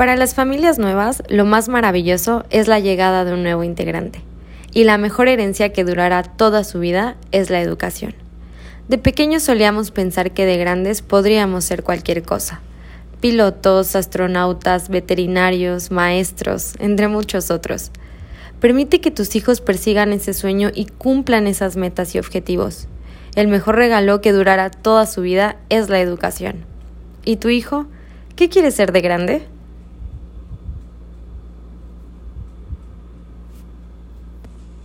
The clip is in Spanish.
Para las familias nuevas, lo más maravilloso es la llegada de un nuevo integrante. Y la mejor herencia que durará toda su vida es la educación. De pequeños solíamos pensar que de grandes podríamos ser cualquier cosa. Pilotos, astronautas, veterinarios, maestros, entre muchos otros. Permite que tus hijos persigan ese sueño y cumplan esas metas y objetivos. El mejor regalo que durará toda su vida es la educación. ¿Y tu hijo? ¿Qué quiere ser de grande?